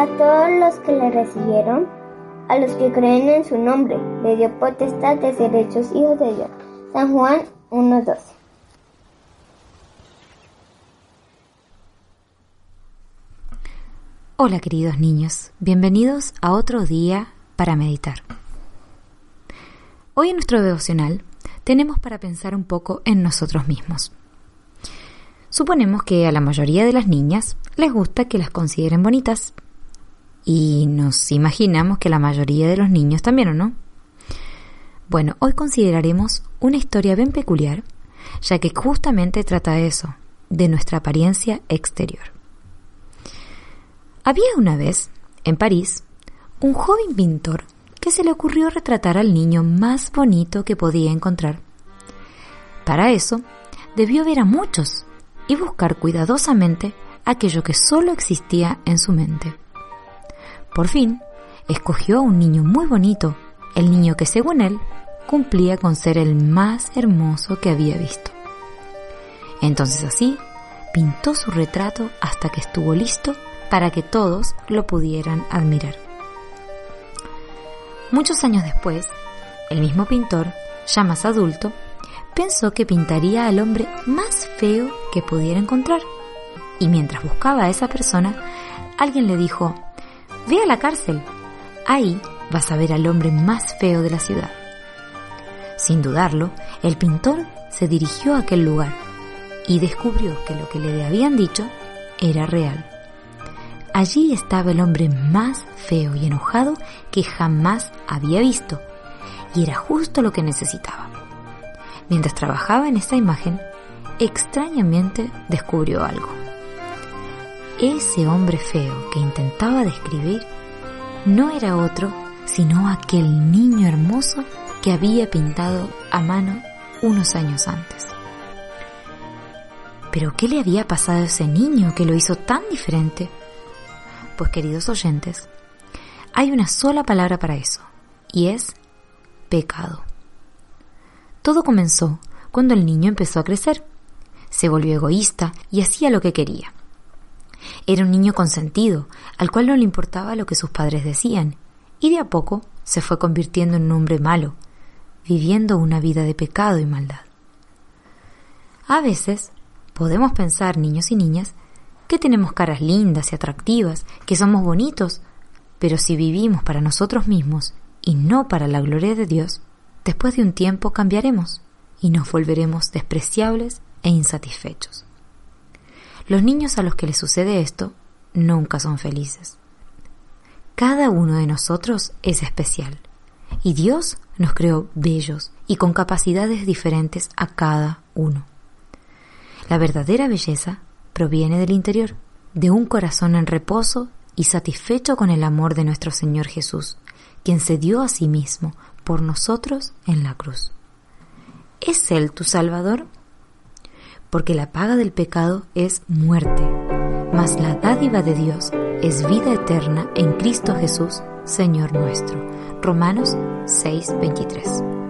a todos los que le recibieron, a los que creen en su nombre. Le dio potestad de ser hijos de Dios. San Juan 1.12. Hola queridos niños, bienvenidos a otro día para meditar. Hoy en nuestro devocional tenemos para pensar un poco en nosotros mismos. Suponemos que a la mayoría de las niñas les gusta que las consideren bonitas y nos imaginamos que la mayoría de los niños también, ¿o no? Bueno, hoy consideraremos una historia bien peculiar, ya que justamente trata de eso, de nuestra apariencia exterior. Había una vez, en París, un joven pintor que se le ocurrió retratar al niño más bonito que podía encontrar. Para eso, debió ver a muchos y buscar cuidadosamente aquello que solo existía en su mente. Por fin, escogió a un niño muy bonito, el niño que según él cumplía con ser el más hermoso que había visto. Entonces así, pintó su retrato hasta que estuvo listo para que todos lo pudieran admirar. Muchos años después, el mismo pintor, ya más adulto, pensó que pintaría al hombre más feo que pudiera encontrar. Y mientras buscaba a esa persona, alguien le dijo, ve a la cárcel, ahí vas a ver al hombre más feo de la ciudad. Sin dudarlo, el pintor se dirigió a aquel lugar y descubrió que lo que le habían dicho era real. Allí estaba el hombre más feo y enojado que jamás había visto, y era justo lo que necesitaba. Mientras trabajaba en esa imagen, extrañamente descubrió algo. Ese hombre feo que intentaba describir no era otro sino aquel niño hermoso que había pintado a mano unos años antes. Pero ¿qué le había pasado a ese niño que lo hizo tan diferente pues queridos oyentes, hay una sola palabra para eso, y es pecado. Todo comenzó cuando el niño empezó a crecer. Se volvió egoísta y hacía lo que quería. Era un niño consentido, al cual no le importaba lo que sus padres decían, y de a poco se fue convirtiendo en un hombre malo, viviendo una vida de pecado y maldad. A veces podemos pensar, niños y niñas, que tenemos caras lindas y atractivas, que somos bonitos, pero si vivimos para nosotros mismos y no para la gloria de Dios, después de un tiempo cambiaremos y nos volveremos despreciables e insatisfechos. Los niños a los que les sucede esto nunca son felices. Cada uno de nosotros es especial y Dios nos creó bellos y con capacidades diferentes a cada uno. La verdadera belleza proviene del interior, de un corazón en reposo y satisfecho con el amor de nuestro Señor Jesús, quien se dio a sí mismo por nosotros en la cruz. ¿Es Él tu Salvador? Porque la paga del pecado es muerte, mas la dádiva de Dios es vida eterna en Cristo Jesús, Señor nuestro. Romanos 6:23.